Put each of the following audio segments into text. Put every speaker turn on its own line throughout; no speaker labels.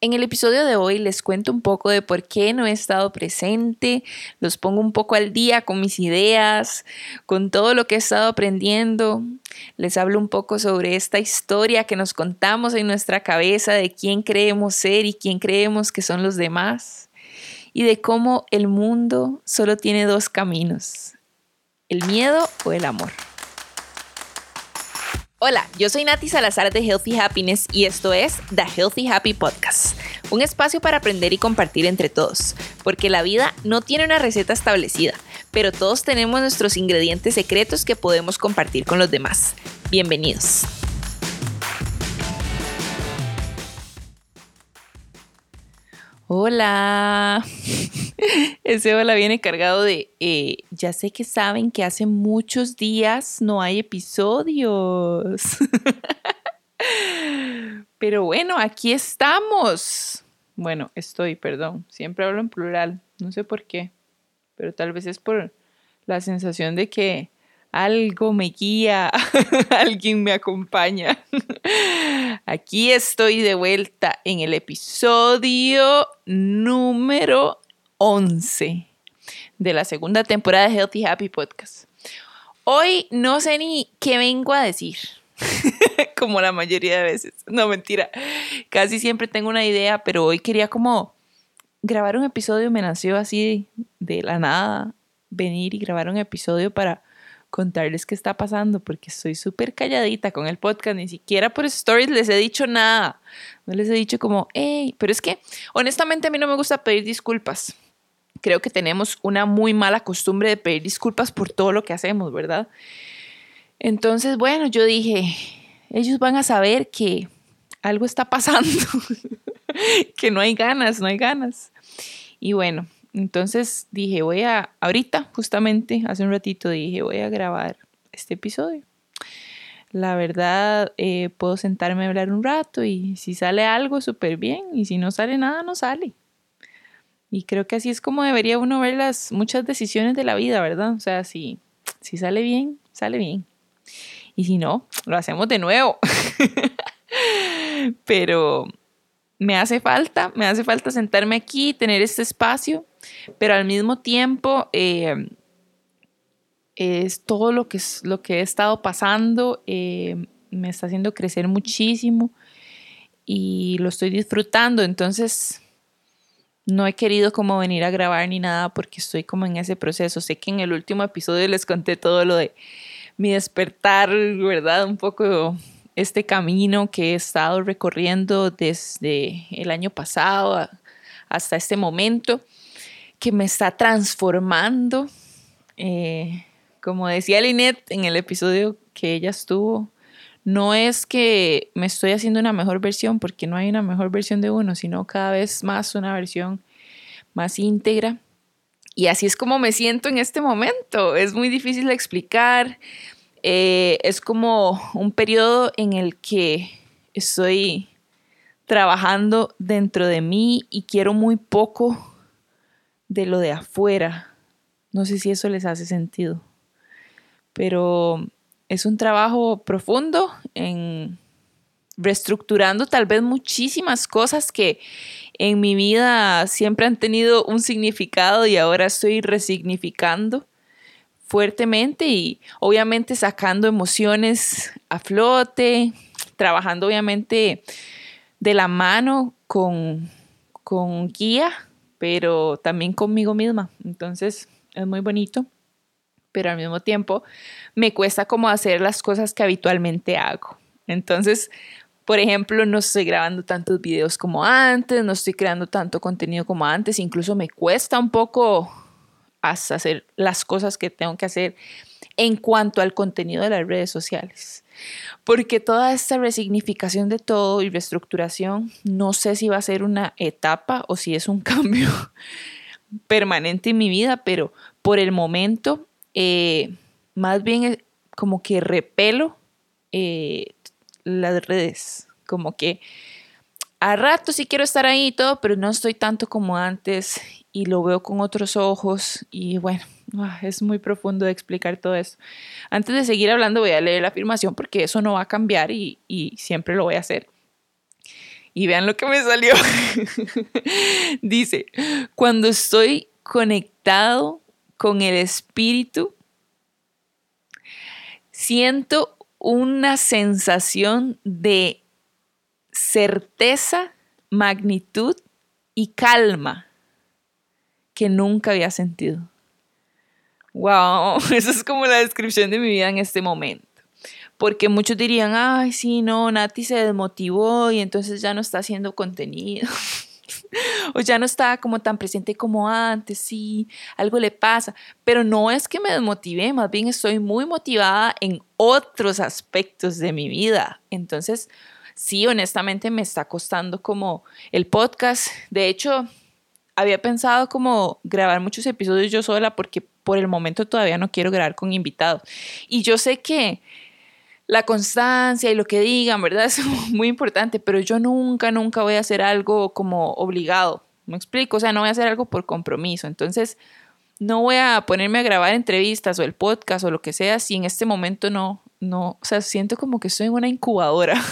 En el episodio de hoy les cuento un poco de por qué no he estado presente, los pongo un poco al día con mis ideas, con todo lo que he estado aprendiendo, les hablo un poco sobre esta historia que nos contamos en nuestra cabeza de quién creemos ser y quién creemos que son los demás, y de cómo el mundo solo tiene dos caminos, el miedo o el amor. Hola, yo soy Nati Salazar de Healthy Happiness y esto es The Healthy Happy Podcast, un espacio para aprender y compartir entre todos, porque la vida no tiene una receta establecida, pero todos tenemos nuestros ingredientes secretos que podemos compartir con los demás. Bienvenidos. Hola. Ese hola viene cargado de, eh, ya sé que saben que hace muchos días no hay episodios. Pero bueno, aquí estamos. Bueno, estoy, perdón. Siempre hablo en plural. No sé por qué. Pero tal vez es por la sensación de que algo me guía, alguien me acompaña. Aquí estoy de vuelta en el episodio número 11 de la segunda temporada de Healthy Happy Podcast. Hoy no sé ni qué vengo a decir, como la mayoría de veces. No, mentira. Casi siempre tengo una idea, pero hoy quería como grabar un episodio, me nació así de la nada, venir y grabar un episodio para contarles qué está pasando porque estoy súper calladita con el podcast, ni siquiera por stories les he dicho nada, no les he dicho como, hey, pero es que honestamente a mí no me gusta pedir disculpas. Creo que tenemos una muy mala costumbre de pedir disculpas por todo lo que hacemos, ¿verdad? Entonces, bueno, yo dije, ellos van a saber que algo está pasando, que no hay ganas, no hay ganas. Y bueno, entonces dije, voy a, ahorita, justamente, hace un ratito dije, voy a grabar este episodio. La verdad, eh, puedo sentarme a hablar un rato y si sale algo, súper bien. Y si no sale nada, no sale. Y creo que así es como debería uno ver las muchas decisiones de la vida, ¿verdad? O sea, si, si sale bien, sale bien. Y si no, lo hacemos de nuevo. Pero me hace falta, me hace falta sentarme aquí, tener este espacio pero al mismo tiempo eh, es todo lo que, lo que he estado pasando, eh, me está haciendo crecer muchísimo y lo estoy disfrutando, entonces no he querido como venir a grabar ni nada porque estoy como en ese proceso. Sé que en el último episodio les conté todo lo de mi despertar, ¿verdad? Un poco este camino que he estado recorriendo desde el año pasado hasta este momento que me está transformando. Eh, como decía Lynette en el episodio que ella estuvo, no es que me estoy haciendo una mejor versión, porque no hay una mejor versión de uno, sino cada vez más una versión más íntegra. Y así es como me siento en este momento. Es muy difícil de explicar. Eh, es como un periodo en el que estoy trabajando dentro de mí y quiero muy poco de lo de afuera. No sé si eso les hace sentido, pero es un trabajo profundo en reestructurando tal vez muchísimas cosas que en mi vida siempre han tenido un significado y ahora estoy resignificando fuertemente y obviamente sacando emociones a flote, trabajando obviamente de la mano con, con guía pero también conmigo misma. Entonces es muy bonito, pero al mismo tiempo me cuesta como hacer las cosas que habitualmente hago. Entonces, por ejemplo, no estoy grabando tantos videos como antes, no estoy creando tanto contenido como antes, incluso me cuesta un poco hacer las cosas que tengo que hacer en cuanto al contenido de las redes sociales. Porque toda esta resignificación de todo y reestructuración, no sé si va a ser una etapa o si es un cambio permanente en mi vida, pero por el momento, eh, más bien como que repelo eh, las redes, como que a rato sí quiero estar ahí y todo, pero no estoy tanto como antes y lo veo con otros ojos y bueno, es muy profundo de explicar todo esto. Antes de seguir hablando voy a leer la afirmación porque eso no va a cambiar y, y siempre lo voy a hacer. Y vean lo que me salió. Dice, cuando estoy conectado con el espíritu, siento una sensación de certeza, magnitud y calma que nunca había sentido. Wow, esa es como la descripción de mi vida en este momento. Porque muchos dirían, ay, sí, no, Nati se desmotivó y entonces ya no está haciendo contenido. o ya no está como tan presente como antes, sí, algo le pasa. Pero no es que me desmotive, más bien estoy muy motivada en otros aspectos de mi vida. Entonces, sí, honestamente me está costando como el podcast. De hecho, había pensado como grabar muchos episodios yo sola porque por el momento todavía no quiero grabar con invitados. Y yo sé que la constancia y lo que digan, ¿verdad? Es muy importante, pero yo nunca, nunca voy a hacer algo como obligado. ¿Me explico? O sea, no voy a hacer algo por compromiso. Entonces, no voy a ponerme a grabar entrevistas o el podcast o lo que sea si en este momento no, no, o sea, siento como que soy una incubadora.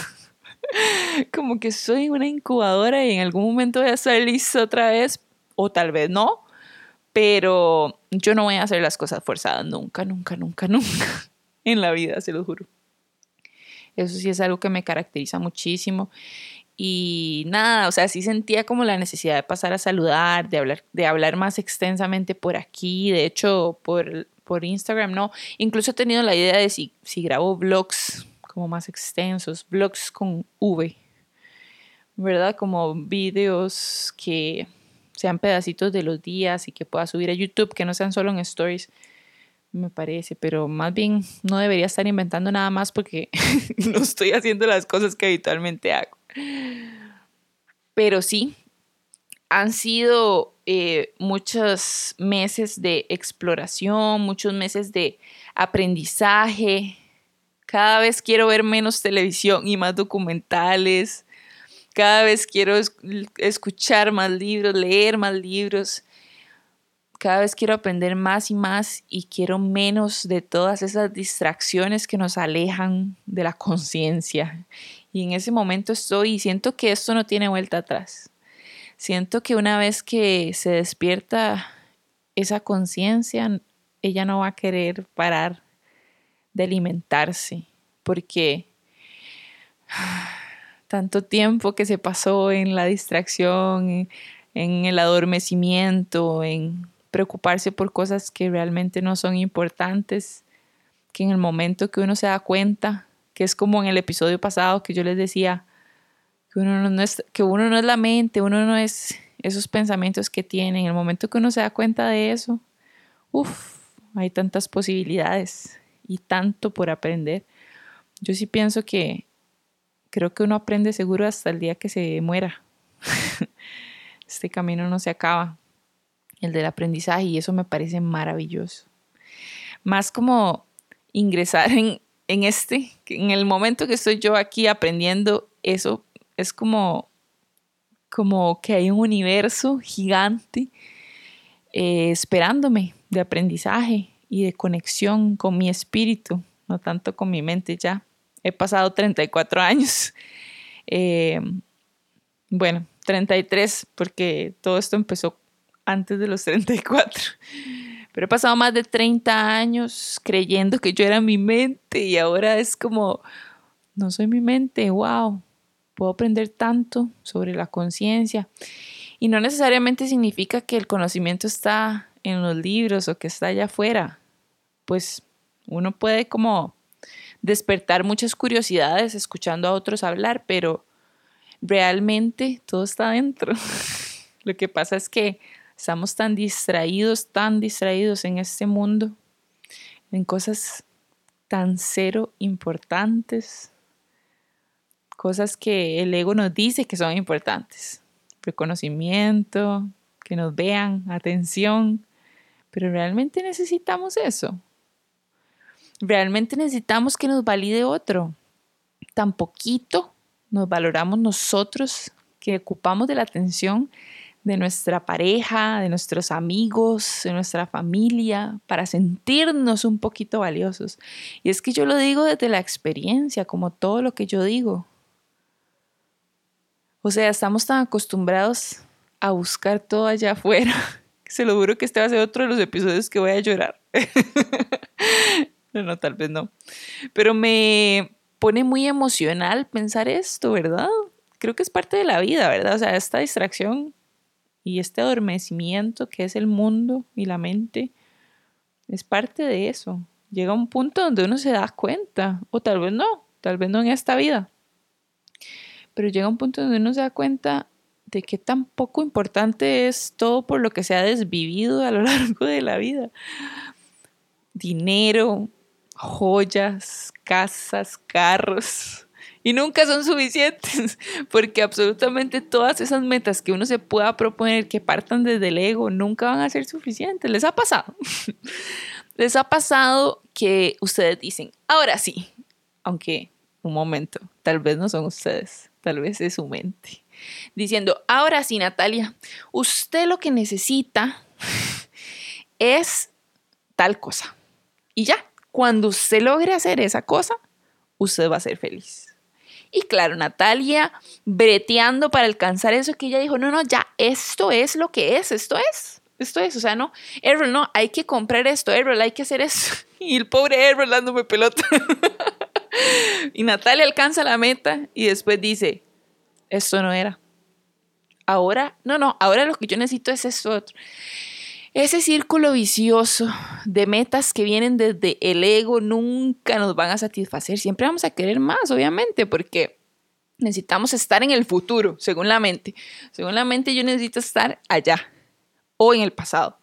como que soy una incubadora y en algún momento voy a estar otra vez o tal vez no, pero yo no voy a hacer las cosas forzadas nunca, nunca, nunca, nunca en la vida, se lo juro. Eso sí es algo que me caracteriza muchísimo. Y nada, o sea, sí sentía como la necesidad de pasar a saludar, de hablar, de hablar más extensamente por aquí, de hecho, por, por Instagram, ¿no? Incluso he tenido la idea de si, si grabo vlogs como más extensos, vlogs con V, ¿verdad? Como videos que sean pedacitos de los días y que pueda subir a YouTube, que no sean solo en stories, me parece, pero más bien no debería estar inventando nada más porque no estoy haciendo las cosas que habitualmente hago. Pero sí, han sido eh, muchos meses de exploración, muchos meses de aprendizaje. Cada vez quiero ver menos televisión y más documentales. Cada vez quiero escuchar más libros, leer más libros. Cada vez quiero aprender más y más y quiero menos de todas esas distracciones que nos alejan de la conciencia. Y en ese momento estoy y siento que esto no tiene vuelta atrás. Siento que una vez que se despierta esa conciencia, ella no va a querer parar de alimentarse, porque tanto tiempo que se pasó en la distracción, en, el adormecimiento, en preocuparse por cosas que realmente no son importantes, que en el momento que uno se da cuenta, que es como en el episodio pasado que yo les decía, que uno no es, que uno no es la mente, uno no es esos pensamientos que tiene, en el momento que uno se da cuenta de eso, uff, hay tantas posibilidades y tanto por aprender. Yo sí pienso que creo que uno aprende seguro hasta el día que se muera. este camino no se acaba, el del aprendizaje, y eso me parece maravilloso. Más como ingresar en, en este, en el momento que estoy yo aquí aprendiendo, eso es como, como que hay un universo gigante eh, esperándome de aprendizaje y de conexión con mi espíritu, no tanto con mi mente ya he pasado 34 años. Eh, bueno, 33, porque todo esto empezó antes de los 34. Pero he pasado más de 30 años creyendo que yo era mi mente y ahora es como, no soy mi mente, wow, puedo aprender tanto sobre la conciencia. Y no necesariamente significa que el conocimiento está en los libros o que está allá afuera. Pues uno puede como despertar muchas curiosidades escuchando a otros hablar, pero realmente todo está dentro. Lo que pasa es que estamos tan distraídos, tan distraídos en este mundo, en cosas tan cero importantes, cosas que el ego nos dice que son importantes, reconocimiento, que nos vean, atención, pero realmente necesitamos eso. Realmente necesitamos que nos valide otro. Tan poquito nos valoramos nosotros que ocupamos de la atención de nuestra pareja, de nuestros amigos, de nuestra familia, para sentirnos un poquito valiosos. Y es que yo lo digo desde la experiencia, como todo lo que yo digo. O sea, estamos tan acostumbrados a buscar todo allá afuera. Se lo juro que este va a ser otro de los episodios que voy a llorar. no, tal vez no. Pero me pone muy emocional pensar esto, ¿verdad? Creo que es parte de la vida, ¿verdad? O sea, esta distracción y este adormecimiento que es el mundo y la mente es parte de eso. Llega un punto donde uno se da cuenta, o tal vez no, tal vez no en esta vida, pero llega un punto donde uno se da cuenta de qué tan poco importante es todo por lo que se ha desvivido a lo largo de la vida. Dinero, joyas, casas, carros. Y nunca son suficientes, porque absolutamente todas esas metas que uno se pueda proponer que partan desde el ego nunca van a ser suficientes. ¿Les ha pasado? ¿Les ha pasado que ustedes dicen, ahora sí, aunque un momento, tal vez no son ustedes, tal vez es su mente, diciendo, ahora sí, Natalia, usted lo que necesita es tal cosa. Y ya, cuando usted logre hacer esa cosa, usted va a ser feliz. Y claro, Natalia breteando para alcanzar eso que ella dijo, no, no, ya, esto es lo que es, esto es, esto es, o sea, no, Errol, no, hay que comprar esto, Errol, hay que hacer eso. Y el pobre Errol dándome pelota. y Natalia alcanza la meta y después dice, esto no era. Ahora, no, no, ahora lo que yo necesito es esto otro. Ese círculo vicioso de metas que vienen desde el ego nunca nos van a satisfacer. Siempre vamos a querer más, obviamente, porque necesitamos estar en el futuro, según la mente. Según la mente yo necesito estar allá o en el pasado.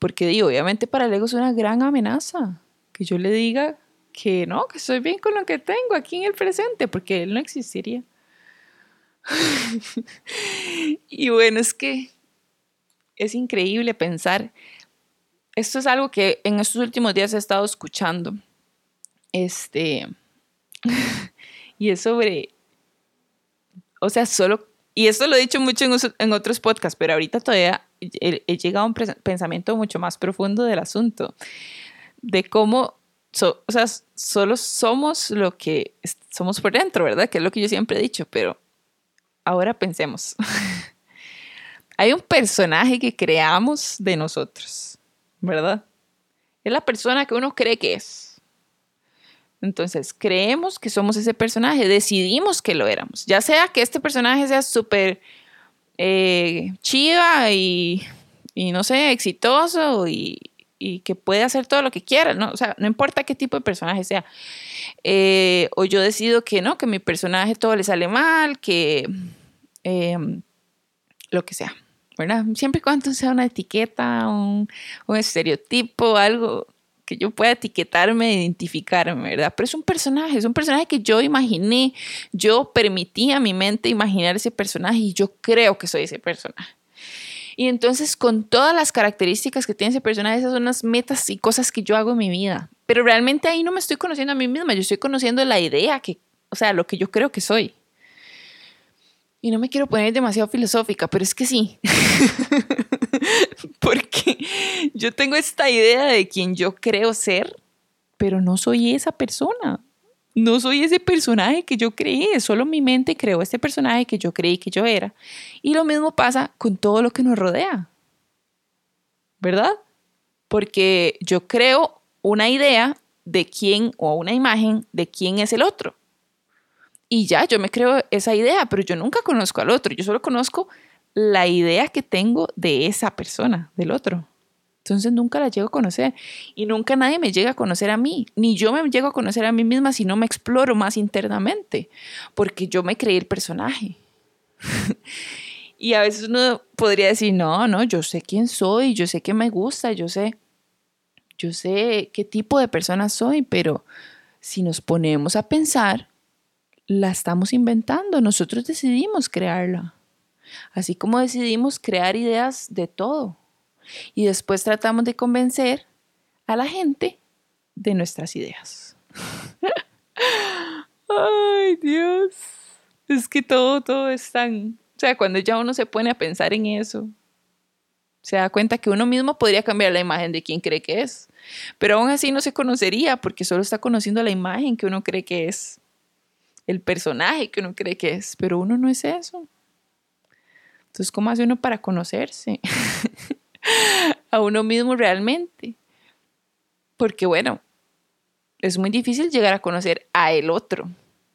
Porque digo, obviamente para el ego es una gran amenaza que yo le diga que no, que estoy bien con lo que tengo aquí en el presente, porque él no existiría. y bueno, es que es increíble pensar. Esto es algo que en estos últimos días he estado escuchando. Este. y es sobre. O sea, solo. Y esto lo he dicho mucho en, otros podcasts, pero ahorita todavía he, llegado a un pensamiento mucho más profundo del asunto. De cómo. o sea, solo somos lo que somos por dentro, ¿verdad? Que es lo que yo siempre he dicho, pero ahora pensemos. Hay un personaje que creamos de nosotros, ¿verdad? Es la persona que uno cree que es. Entonces, creemos que somos ese personaje, decidimos que lo éramos. Ya sea que este personaje sea súper eh, chiva y, no sé, exitoso y, que puede hacer todo lo que quiera, ¿no? O sea, no importa qué tipo de personaje sea. Eh, o yo decido que no, que mi personaje todo le sale mal, que em, lo que sea. Siempre y cuando sea una etiqueta, un, un estereotipo, algo que yo pueda etiquetarme, identificarme, ¿verdad? Pero es un personaje, es un personaje que yo imaginé, yo permití a mi mente imaginar ese personaje y yo creo que soy ese personaje. Y entonces con todas las características que tiene ese personaje, esas son las metas y cosas que yo hago en mi vida. Pero realmente ahí no me estoy conociendo a mí misma, yo estoy conociendo la idea que, o sea, lo que yo creo que soy. Y no me quiero poner demasiado filosófica, pero es que sí. Porque yo tengo esta idea de quien yo creo ser, pero no soy esa persona. No soy ese personaje que yo creí, solo mi mente creó este personaje que yo creí que yo era. Y lo mismo pasa con todo lo que nos rodea. ¿Verdad? Porque yo creo una idea de quién o una imagen de quién es el otro. Y ya, yo me creo esa idea, pero yo nunca conozco al otro, yo solo conozco la idea que tengo de esa persona, del otro. Entonces nunca la llego a conocer y nunca nadie me llega a conocer a mí, ni yo me llego a conocer a mí misma si no me exploro más internamente, porque yo me creí el personaje. y a veces uno podría decir, no, no, yo sé quién soy, yo sé qué me gusta, yo sé, yo sé qué tipo de persona soy, pero si nos ponemos a pensar, la estamos inventando, nosotros decidimos crearla. Así como decidimos crear ideas de todo. Y después tratamos de convencer a la gente de nuestras ideas. Ay, Dios. Es que todo, todo es tan... O sea, cuando ya uno se pone a pensar en eso, se da cuenta que uno mismo podría cambiar la imagen de quien cree que es. Pero aún así no se conocería porque solo está conociendo la imagen que uno cree que es el personaje que uno cree que es, pero uno no es eso. Entonces, ¿cómo hace uno para conocerse a uno mismo realmente? Porque bueno, es muy difícil llegar a conocer a el otro,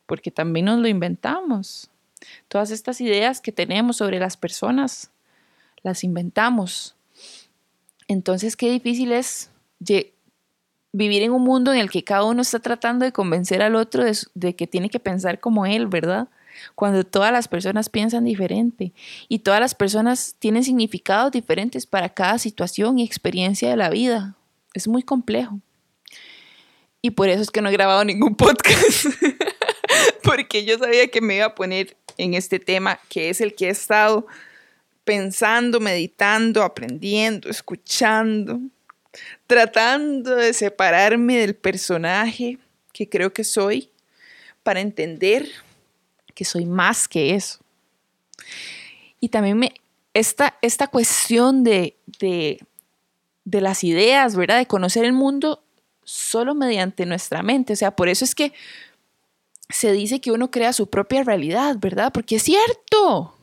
porque también nos lo inventamos. Todas estas ideas que tenemos sobre las personas, las inventamos. Entonces, qué difícil es vivir en un mundo en el que cada uno está tratando de convencer al otro de, que tiene que pensar como él, ¿verdad? cuando todas las personas piensan diferente y todas las personas tienen significados diferentes para cada situación y experiencia de la vida. Es muy complejo. Y por eso es que no he grabado ningún podcast, porque yo sabía que me iba a poner en este tema, que es el que he estado pensando, meditando, aprendiendo, escuchando, tratando de separarme del personaje que creo que soy para entender que soy más que eso. Y también me, esta, esta cuestión de, de, de las ideas, ¿verdad? De conocer el mundo solo mediante nuestra mente. O sea, por eso es que se dice que uno crea su propia realidad, ¿verdad? Porque es cierto.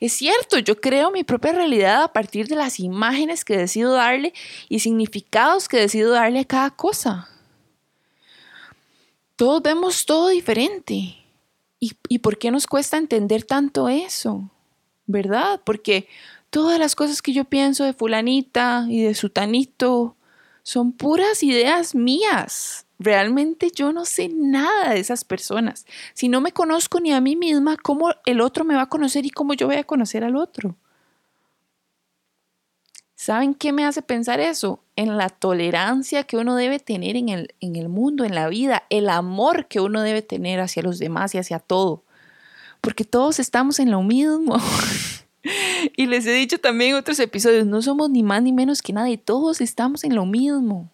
Es cierto, yo creo mi propia realidad a partir de las imágenes que decido darle y significados que decido darle a cada cosa. Todos vemos todo diferente. ¿Y, por qué nos cuesta entender tanto eso? ¿Verdad? Porque todas las cosas que yo pienso de fulanita y de sutanito son puras ideas mías. Realmente yo no sé nada de esas personas. Si no me conozco ni a mí misma, ¿cómo el otro me va a conocer y cómo yo voy a conocer al otro? ¿Saben qué me hace pensar eso? En la tolerancia que uno debe tener en el, en el mundo, en la vida, el amor que uno debe tener hacia los demás y hacia todo. Porque todos estamos en lo mismo. y les he dicho también en otros episodios, no somos ni más ni menos que nadie, todos estamos en lo mismo.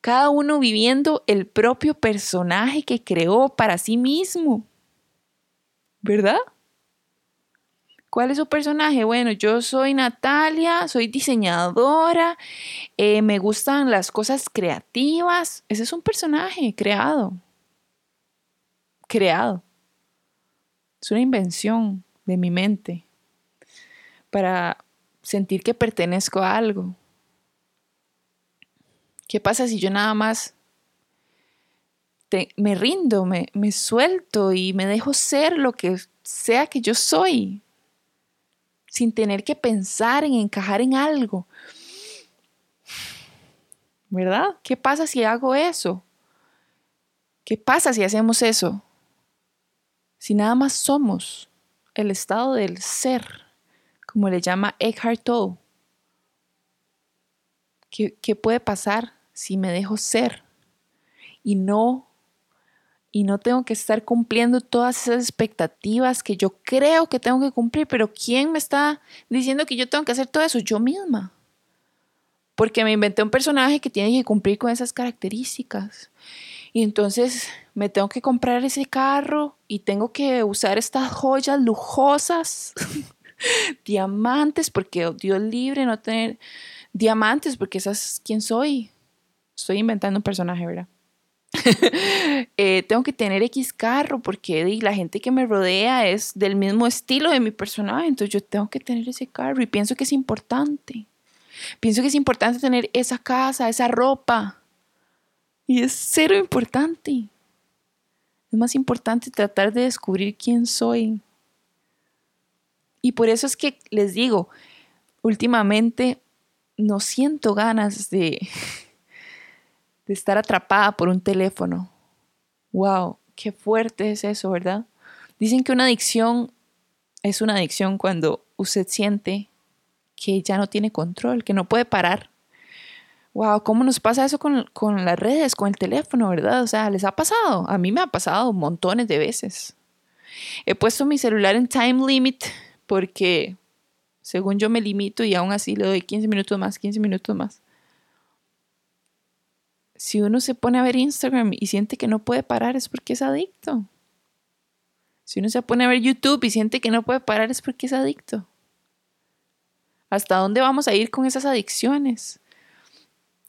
Cada uno viviendo el propio personaje que creó para sí mismo. ¿Verdad? ¿Cuál es su personaje? Bueno, yo soy Natalia, soy diseñadora, eh, me gustan las cosas creativas. Ese es un personaje creado. Creado. Es una invención de mi mente para sentir que pertenezco a algo. ¿Qué pasa si yo nada más me rindo, me, suelto y me dejo ser lo que sea que yo soy? sin tener que pensar en encajar en algo. ¿Verdad? ¿Qué pasa si hago eso? ¿Qué pasa si hacemos eso? Si nada más somos el estado del ser, como le llama Eckhart Tolle. ¿Qué, ¿Qué puede pasar si me dejo ser y no y no tengo que estar cumpliendo todas esas expectativas que yo creo que tengo que cumplir, pero ¿quién me está diciendo que yo tengo que hacer todo eso? Yo misma. Porque me inventé un personaje que tiene que cumplir con esas características. Y entonces me tengo que comprar ese carro y tengo que usar estas joyas lujosas, diamantes, porque Dios libre no tener diamantes, porque esa es quién soy. Estoy inventando un personaje, ¿verdad? Eh, tengo que tener X carro porque la gente que me rodea es del mismo estilo de mi personaje, entonces yo tengo que tener ese carro y pienso que es importante. Pienso que es importante tener esa casa, esa ropa. Y es cero importante. Es más importante tratar de descubrir quién soy. Y por eso es que les digo, últimamente no siento ganas de de estar atrapada por un teléfono. ¡Wow! ¡Qué fuerte es eso, ¿verdad? Dicen que una adicción es una adicción cuando usted siente que ya no tiene control, que no puede parar. Wow, ¿cómo nos pasa eso con, con, las redes, con el teléfono, verdad? O sea, ¿les ha pasado? A mí me ha pasado montones de veces. He puesto mi celular en time limit porque según yo me limito y aún así le doy 15 minutos más, 15 minutos más si uno se pone a ver Instagram y siente que no puede parar es porque es adicto. Si uno se pone a ver YouTube y siente que no puede parar es porque es adicto. ¿Hasta dónde vamos a ir con esas adicciones?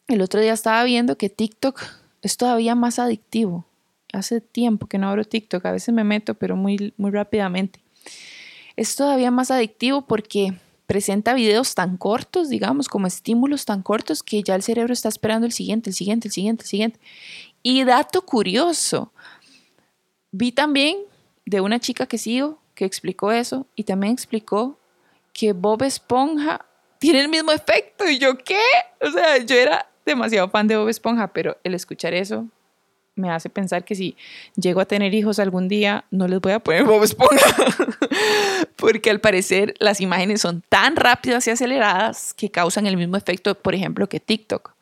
El otro día estaba viendo que TikTok es todavía más adictivo. Hace tiempo que no abro TikTok, a veces me meto, pero muy, muy rápidamente. es todavía más adictivo porque presenta videos tan cortos, digamos, como estímulos tan cortos que ya el cerebro está esperando el siguiente, el siguiente, el siguiente, el siguiente. Y dato curioso, vi también de una chica que sigo que explicó eso y también explicó que Bob Esponja tiene el mismo efecto. Y yo, ¿qué? O sea, yo era demasiado fan de Bob Esponja, pero el escuchar eso me hace pensar que si llego a tener hijos algún día, no les voy a poner Bob Esponja. Porque al parecer las imágenes son tan rápidas y aceleradas que causan el mismo efecto, por ejemplo, que TikTok.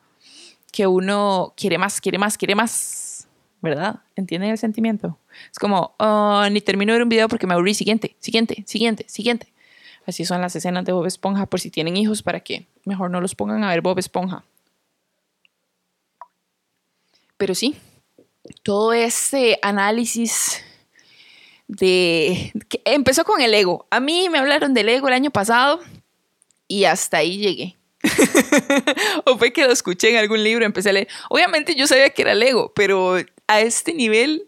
Que uno quiere más, quiere más, quiere más. ¿Verdad? ¿Entienden el sentimiento? Es como, oh, ni termino de ver un video porque me aburrí. Siguiente, siguiente, siguiente, siguiente. Así son las escenas de Bob Esponja, por si tienen hijos, para que mejor no los pongan a ver Bob Esponja. Pero sí, todo ese análisis de... Que empezó con el ego. A mí me hablaron del ego el año pasado y hasta ahí llegué. o fue que lo escuché en algún libro, empecé a leer. Obviamente yo sabía que era el ego, pero a este nivel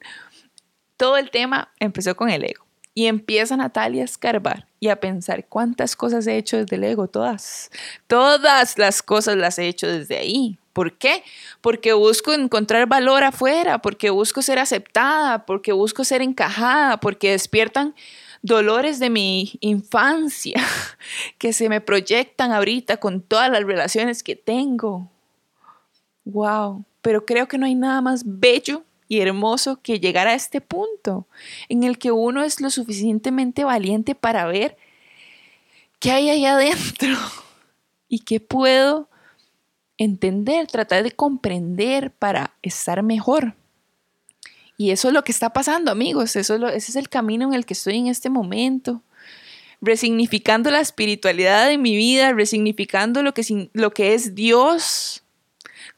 todo el tema empezó con el ego. Y empieza Natalia a escarbar y a pensar cuántas cosas he hecho desde el ego, todas. Todas las cosas las he hecho desde ahí. ¿Por qué? Porque busco encontrar valor afuera, porque busco ser aceptada, porque busco ser encajada, porque despiertan dolores de mi infancia que se me proyectan ahorita con todas las relaciones que tengo. Wow, pero creo que no hay nada más bello y hermoso que llegar a este punto en el que uno es lo suficientemente valiente para ver qué hay ahí adentro y qué puedo entender, tratar de comprender para estar mejor. Y eso es lo que está pasando, amigos. Eso es ese es el camino en el que estoy en este momento. Resignificando la espiritualidad de mi vida, resignificando lo que, lo que es Dios,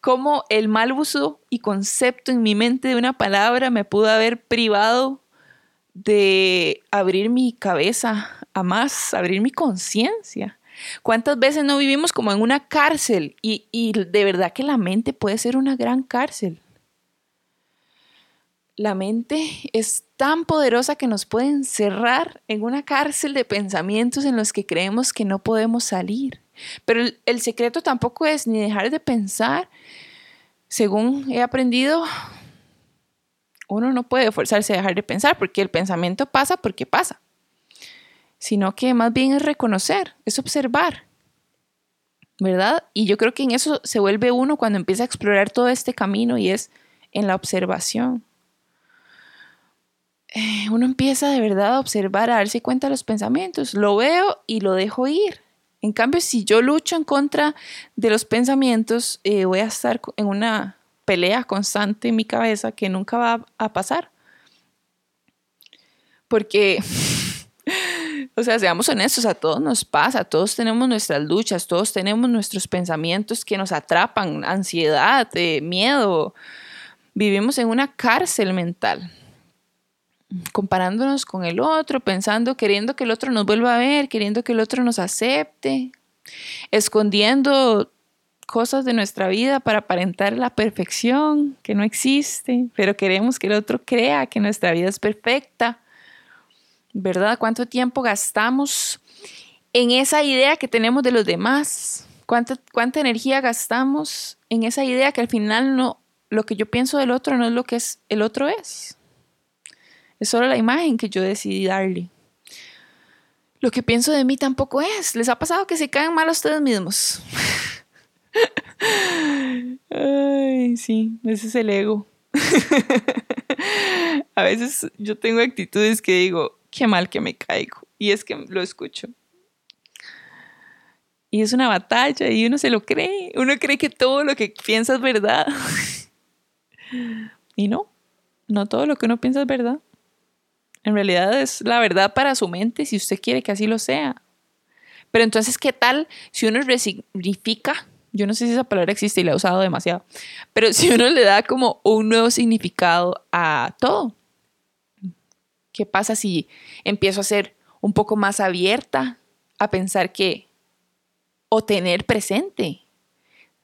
cómo el mal uso y concepto en mi mente de una palabra me pudo haber privado de abrir mi cabeza a más, abrir mi conciencia. ¿Cuántas veces no vivimos como en una cárcel? Y, y, de verdad que la mente puede ser una gran cárcel. La mente es tan poderosa que nos puede encerrar en una cárcel de pensamientos en los que creemos que no podemos salir. Pero el, secreto tampoco es ni dejar de pensar. Según he aprendido, uno no puede forzarse a dejar de pensar porque el pensamiento pasa porque pasa, sino que más bien es reconocer, es observar, ¿verdad? Y yo creo que en eso se vuelve uno cuando empieza a explorar todo este camino y es en la observación. Eh, uno empieza de verdad a observar, a darse cuenta de los pensamientos, lo veo y lo dejo ir. En cambio, si yo lucho en contra de los pensamientos, eh, voy a estar en una pelea constante en mi cabeza que nunca va a pasar. Porque, o sea, seamos honestos, a todos nos pasa, todos tenemos nuestras luchas, todos tenemos nuestros pensamientos que nos atrapan, ansiedad, eh, miedo. Vivimos en una cárcel mental comparándonos con el otro, pensando, queriendo que el otro nos vuelva a ver, queriendo que el otro nos acepte, escondiendo cosas de nuestra vida para aparentar la perfección que no existe, pero queremos que el otro crea que nuestra vida es perfecta. ¿Verdad? ¿Cuánto tiempo gastamos en esa idea que tenemos de los demás? ¿Cuánta, cuánta energía gastamos en esa idea que al final no, lo que yo pienso del otro no es lo que es, el otro es? Es solo la imagen que yo decidí darle. Lo que pienso de mí tampoco es. ¿Les ha pasado que se caen mal a ustedes mismos? Ay, sí, ese es el ego. a veces yo tengo actitudes que digo, qué mal que me caigo. Y es que lo escucho. Y es una batalla y uno se lo cree. Uno cree que todo lo que piensa es verdad. y no, no todo lo que uno piensa es verdad. En realidad es la verdad para su mente si usted quiere que así lo sea. Pero entonces, ¿qué tal si uno resignifica? Yo no sé si esa palabra existe y la he usado demasiado, pero si uno le da como un nuevo significado a todo. ¿Qué pasa si empiezo a ser un poco más abierta a pensar que o tener presente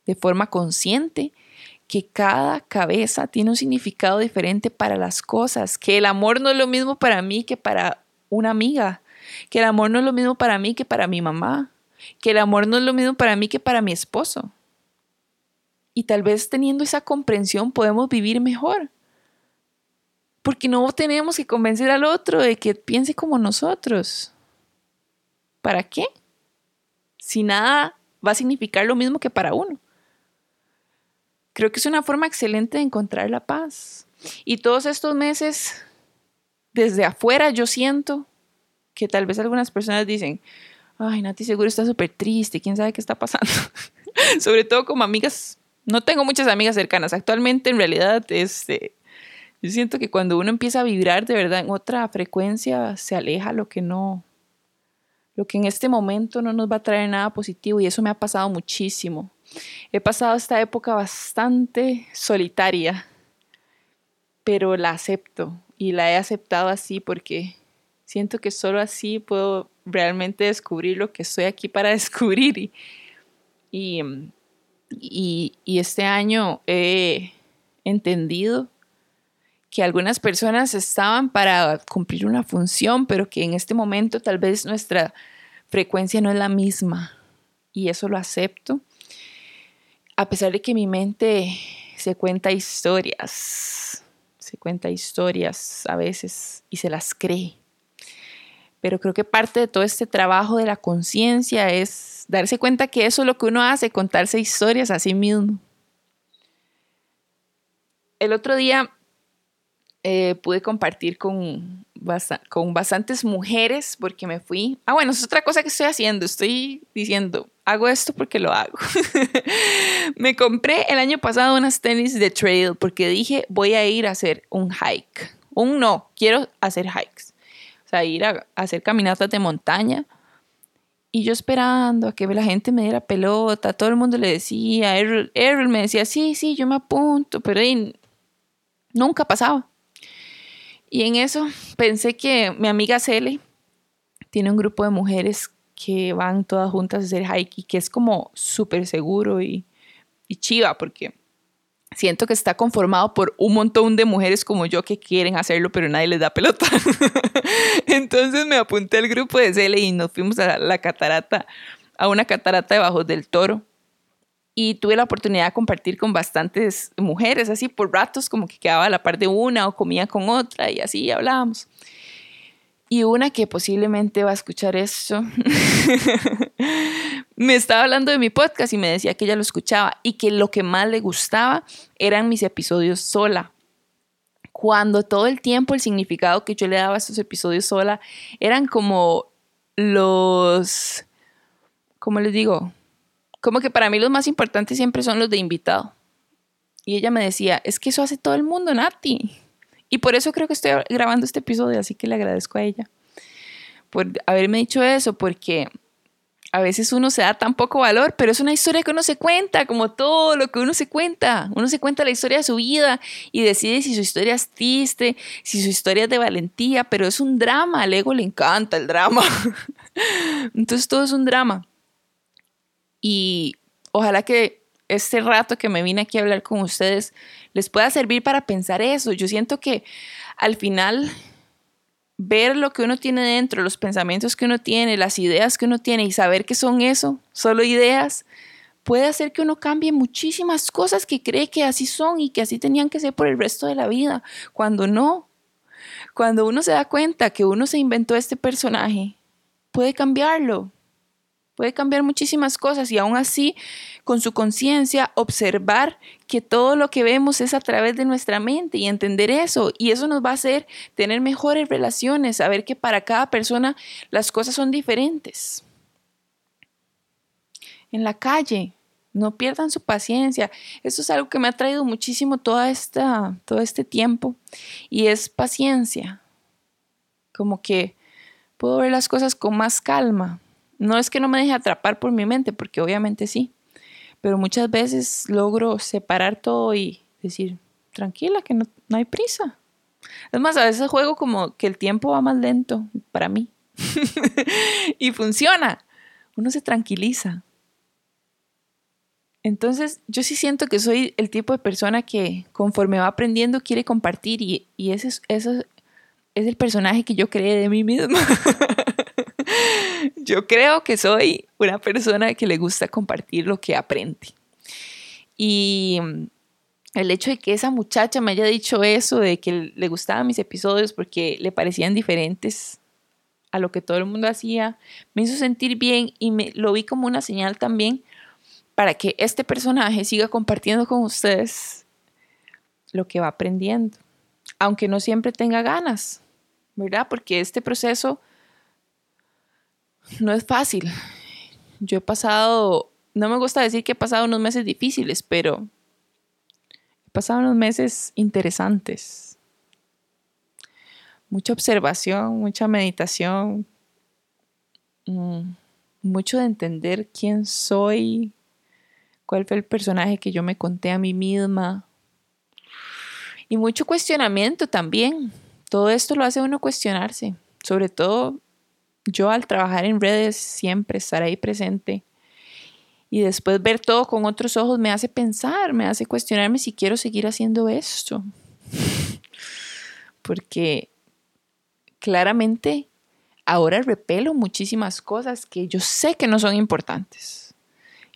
de forma consciente que cada cabeza tiene un significado diferente para las cosas, que el amor no es lo mismo para mí que para una amiga, que el amor no es lo mismo para mí que para mi mamá, que el amor no es lo mismo para mí que para mi esposo. Y tal vez teniendo esa comprensión podemos vivir mejor. Porque no tenemos que convencer al otro de que piense como nosotros. ¿Para qué? Si nada va a significar lo mismo que para uno. Creo que es una forma excelente de encontrar la paz. Y todos estos meses, desde afuera, yo siento que tal vez algunas personas dicen, ay, Nati seguro está súper triste, quién sabe qué está pasando. Sobre todo como amigas, no tengo muchas amigas cercanas. Actualmente, en realidad, este, yo siento que cuando uno empieza a vibrar de verdad en otra frecuencia, se aleja lo que no, lo que en este momento no nos va a traer nada positivo y eso me ha pasado muchísimo. He pasado esta época bastante solitaria, pero la acepto y la he aceptado así porque siento que solo así puedo realmente descubrir lo que estoy aquí para descubrir. Y, y, y este año he entendido que algunas personas estaban para cumplir una función, pero que en este momento tal vez nuestra frecuencia no es la misma. Y eso lo acepto. A pesar de que mi mente se cuenta historias, se cuenta historias a veces y se las cree. Pero creo que parte de todo este trabajo de la conciencia es darse cuenta que eso es lo que uno hace, contarse historias a sí mismo. El otro día eh, pude compartir con, con bastantes mujeres porque me fui. Ah, bueno, es otra cosa que estoy haciendo. Estoy diciendo, hago esto porque lo hago. me compré el año pasado unas tenis de trail porque dije, voy a ir a hacer un hike. Un no, quiero hacer hikes. O sea, ir a, hacer caminatas de montaña. Y yo esperando a que la gente me diera pelota, todo el mundo le decía, Errol, me decía, sí, sí, yo me apunto, pero nunca pasaba. Y en eso pensé que mi amiga Cele tiene un grupo de mujeres que van todas juntas a hacer hiking, que es como súper seguro y, y chiva, porque siento que está conformado por un montón de mujeres como yo que quieren hacerlo, pero nadie les da pelota. Entonces me apunté al grupo de Cele y nos fuimos a la catarata, a una catarata de Bajos del Toro y tuve la oportunidad de compartir con bastantes mujeres, así por ratos, como que quedaba a la par de una o comía con otra y así hablábamos. Y una que posiblemente va a escuchar eso, me estaba hablando de mi podcast y me decía que ella lo escuchaba y que lo que más le gustaba eran mis episodios sola. Cuando todo el tiempo el significado que yo le daba a esos episodios sola eran como los, ¿cómo les digo? Como que para mí los más importantes siempre son los de invitado. Y ella me decía, es que eso hace todo el mundo, Nati. Y por eso creo que estoy grabando este episodio, así que le agradezco a ella por haberme dicho eso, porque a veces uno se da tan poco valor, pero es una historia que uno se cuenta, como todo lo que uno se cuenta. Uno se cuenta la historia de su vida y decide si su historia es triste, si su historia es de valentía, pero es un drama, al ego le encanta el drama. Entonces todo es un drama. Y ojalá que este rato que me vine aquí a hablar con ustedes les pueda servir para pensar eso. Yo siento que al final ver lo que uno tiene dentro, los pensamientos que uno tiene, las ideas que uno tiene y saber que son eso, solo ideas, puede hacer que uno cambie muchísimas cosas que cree que así son y que así tenían que ser por el resto de la vida, cuando no. Cuando uno se da cuenta que uno se inventó este personaje, puede cambiarlo, puede cambiar muchísimas cosas y aún así, con su conciencia, observar que todo lo que vemos es a través de nuestra mente y entender eso. Y eso nos va a hacer tener mejores relaciones, saber que para cada persona las cosas son diferentes. En la calle, no pierdan su paciencia. Eso es algo que me ha traído muchísimo toda esta, todo este tiempo y es paciencia. Como que puedo ver las cosas con más calma no es que no me deje atrapar por mi mente, porque obviamente sí, pero muchas veces logro separar todo y decir, tranquila, que no, hay prisa. Es más, a veces juego como que el tiempo va más lento para mí. y funciona. Uno se tranquiliza. Entonces, yo sí siento que soy el tipo de persona que conforme va aprendiendo quiere compartir y, ese, es, es el personaje que yo creé de mí misma. yo creo que soy una persona que le gusta compartir lo que aprende. Y el hecho de que esa muchacha me haya dicho eso, de que le gustaban mis episodios porque le parecían diferentes a lo que todo el mundo hacía, me hizo sentir bien y me lo vi como una señal también para que este personaje siga compartiendo con ustedes lo que va aprendiendo, aunque no siempre tenga ganas, ¿verdad? Porque este proceso no es fácil. Yo he pasado, no me gusta decir que he pasado unos meses difíciles, pero he pasado unos meses interesantes. Mucha observación, mucha meditación, mm, mucho de entender quién soy, cuál fue el personaje que yo me conté a mí misma. Y mucho cuestionamiento también. Todo esto lo hace uno cuestionarse, sobre todo yo al trabajar en redes siempre estar ahí presente y después ver todo con otros ojos me hace pensar, me hace cuestionarme si quiero seguir haciendo esto. Porque claramente ahora repelo muchísimas cosas que yo sé que no son importantes.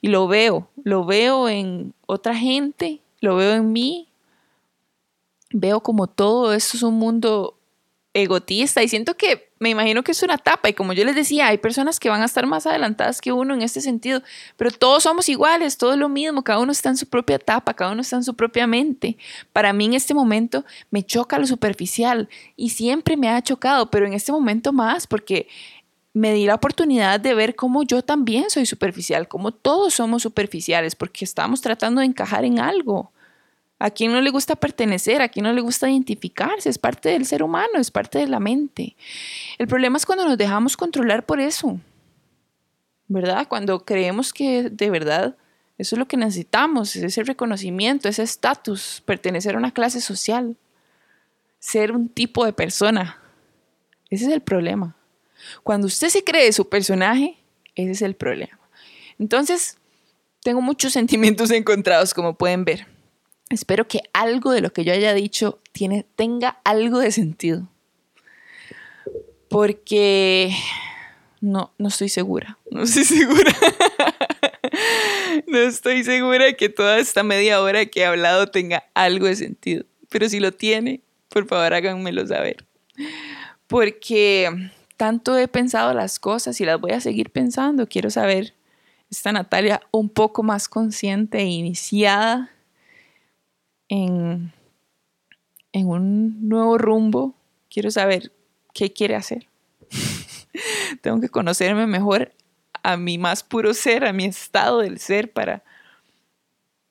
Y lo veo, lo veo en otra gente, lo veo en mí. Veo como todo esto es un mundo egotista y siento que me imagino que es una etapa y como yo les decía, hay personas que van a estar más adelantadas que uno en este sentido, pero todos somos iguales, todo es lo mismo, cada uno está en su propia etapa, cada uno está en su propia mente. Para mí en este momento me choca lo superficial y siempre me ha chocado, pero en este momento más porque me di la oportunidad de ver cómo yo también soy superficial, cómo todos somos superficiales, porque estamos tratando de encajar en algo. ¿A quién no le gusta pertenecer? ¿A quién no le gusta identificarse? Es parte del ser humano, es parte de la mente. El problema es cuando nos dejamos controlar por eso, ¿verdad? Cuando creemos que de verdad eso es lo que necesitamos, ese reconocimiento, ese estatus, pertenecer a una clase social, ser un tipo de persona. Ese es el problema. Cuando usted se cree su personaje, ese es el problema. Entonces, tengo muchos sentimientos encontrados, como pueden ver. Espero que algo de lo que yo haya dicho tiene, tenga algo de sentido. Porque no, no estoy segura. No estoy segura. no estoy segura que toda esta media hora que he hablado tenga algo de sentido. Pero si lo tiene, por favor háganmelo saber. Porque tanto he pensado las cosas y las voy a seguir pensando. Quiero saber, esta Natalia un poco más consciente e iniciada en, un nuevo rumbo. Quiero saber qué quiere hacer. Tengo que conocerme mejor a mi más puro ser, a mi estado del ser para,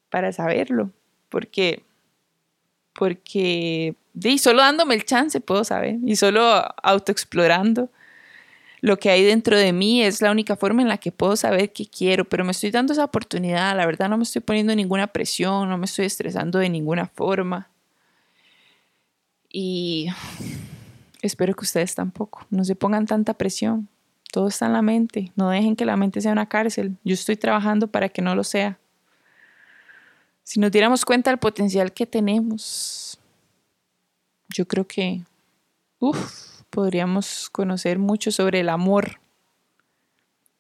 para saberlo. Porque, porque solo dándome el chance puedo saber y solo autoexplorando lo que hay dentro de mí es la única forma en la que puedo saber qué quiero, pero me estoy dando esa oportunidad, la verdad no me estoy poniendo ninguna presión, no me estoy estresando de ninguna forma. Y espero que ustedes tampoco, no se pongan tanta presión. Todo está en la mente, no dejen que la mente sea una cárcel. Yo estoy trabajando para que no lo sea. Si nos diéramos cuenta del potencial que tenemos, yo creo que, uff, podríamos conocer mucho sobre el amor.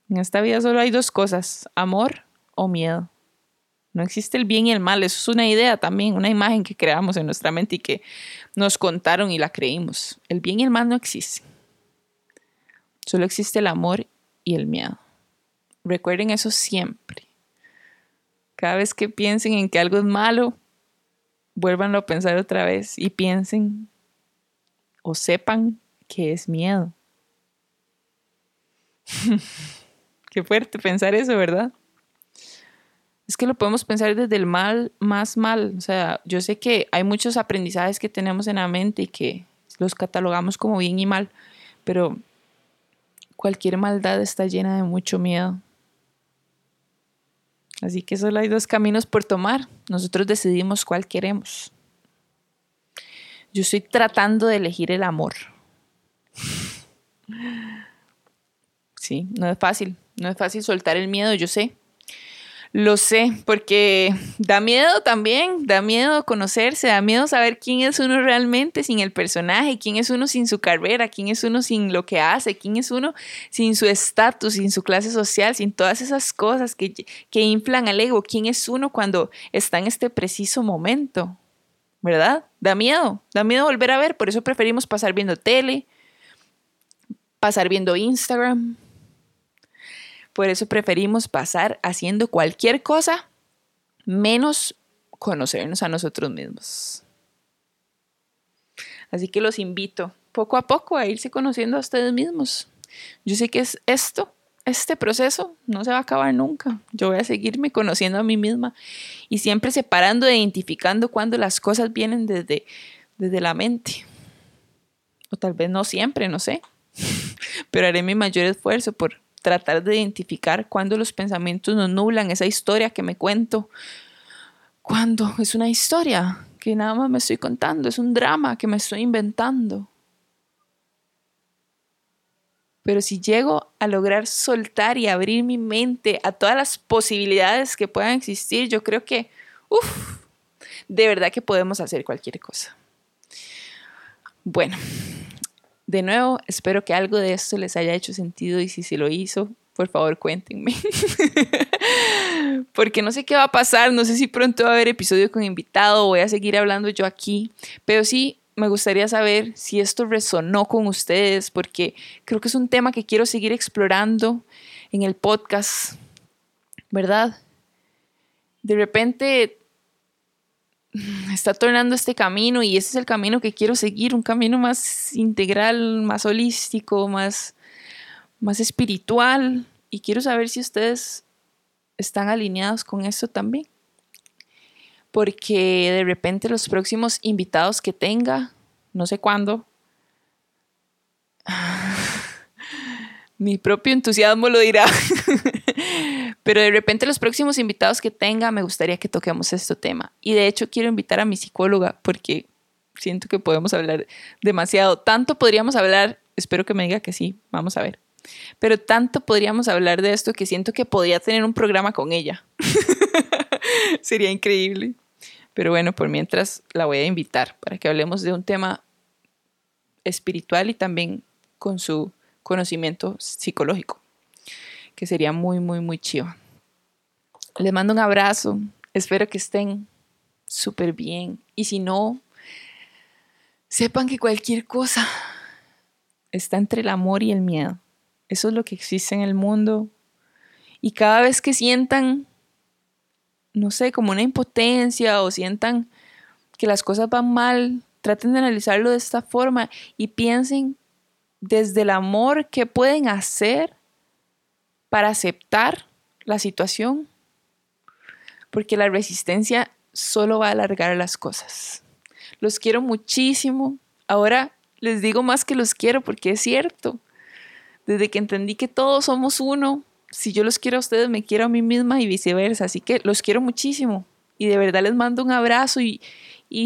En esta vida solo hay dos cosas, amor o miedo. No existe el bien y el mal, eso es una idea también, una imagen que creamos en nuestra mente y que nos contaron y la creímos. El bien y el mal no existen. Solo existe el amor y el miedo. Recuerden eso siempre. Cada vez que piensen en que algo es malo, vuélvanlo a pensar otra vez y piensen o sepan que es miedo. Qué fuerte pensar eso, ¿verdad? Es que lo podemos pensar desde el mal más mal. O sea, yo sé que hay muchos aprendizajes que tenemos en la mente y que los catalogamos como bien y mal, pero cualquier maldad está llena de mucho miedo. Así que solo hay dos caminos por tomar. Nosotros decidimos cuál queremos. Yo estoy tratando de elegir el amor. Sí, no es fácil, no es fácil soltar el miedo, yo sé. Lo sé, porque da miedo también, da miedo conocerse, da miedo saber quién es uno realmente sin el personaje, quién es uno sin su carrera, quién es uno sin lo que hace, quién es uno sin su estatus, sin su clase social, sin todas esas cosas que, que inflan al ego, quién es uno cuando está en este preciso momento, ¿verdad? Da miedo, da miedo volver a ver, por eso preferimos pasar viendo tele, pasar viendo Instagram, por eso preferimos pasar haciendo cualquier cosa menos conocernos a nosotros mismos. Así que los invito poco a poco a irse conociendo a ustedes mismos. Yo sé que es esto, este proceso no se va a acabar nunca. Yo voy a seguirme conociendo a mí misma y siempre separando e identificando cuando las cosas vienen desde, desde la mente. O tal vez no siempre, no sé. Pero haré mi mayor esfuerzo por tratar de identificar cuando los pensamientos nos nublan esa historia que me cuento. Cuando es una historia que nada más me estoy contando, es un drama que me estoy inventando. Pero si llego a lograr soltar y abrir mi mente a todas las posibilidades que puedan existir, yo creo que, uff, de verdad que podemos hacer cualquier cosa. Bueno, de nuevo, espero que algo de esto les haya hecho sentido y si se lo hizo, por favor cuéntenme. Porque no sé qué va a pasar, no sé si pronto va a haber episodio con invitado voy a seguir hablando yo aquí, pero sí me gustaría saber si esto resonó con ustedes, porque creo que es un tema que quiero seguir explorando en el podcast, ¿verdad? De repente está tornando este camino y ese es el camino que quiero seguir, un camino más integral, más holístico, más, más espiritual. Y quiero saber si ustedes están alineados con esto también. Porque de repente los próximos invitados que tenga, no sé cuándo, mi propio entusiasmo lo dirá. Pero de repente los próximos invitados que tenga, me gustaría que toquemos este tema. Y de hecho quiero invitar a mi psicóloga porque siento que podemos hablar demasiado. Tanto podríamos hablar, espero que me diga que sí, vamos a ver. Pero tanto podríamos hablar de esto que siento que podría tener un programa con ella. Sería increíble. Pero bueno, por mientras la voy a invitar para que hablemos de un tema espiritual y también con su conocimiento psicológico que sería muy, muy, muy chido. Les mando un abrazo. Espero que estén súper bien. Y si no, sepan que cualquier cosa está entre el amor y el miedo. Eso es lo que existe en el mundo. Y cada vez que sientan, no sé, como una impotencia o sientan que las cosas van mal, traten de analizarlo de esta forma y piensen desde el amor qué pueden hacer para aceptar la situación, porque la resistencia solo va a alargar las cosas. Los quiero muchísimo. Ahora les digo más que los quiero porque es cierto. Desde que entendí que todos somos uno, si yo los quiero a ustedes, me quiero a mí misma y viceversa. Así que los quiero muchísimo. Y de verdad les mando un abrazo y,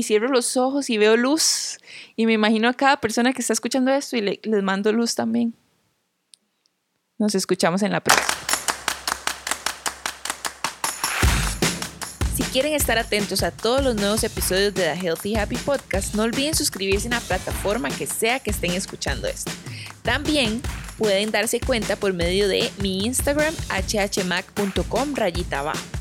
cierro los ojos y veo luz. Y me imagino a cada persona que está escuchando esto y les mando luz también. Nos escuchamos en la próxima. Si quieren estar atentos a todos los nuevos episodios de The Healthy Happy Podcast, no olviden suscribirse en la plataforma que sea que estén escuchando esto. También pueden darse cuenta por medio de mi Instagram hhmac.com rayita abajo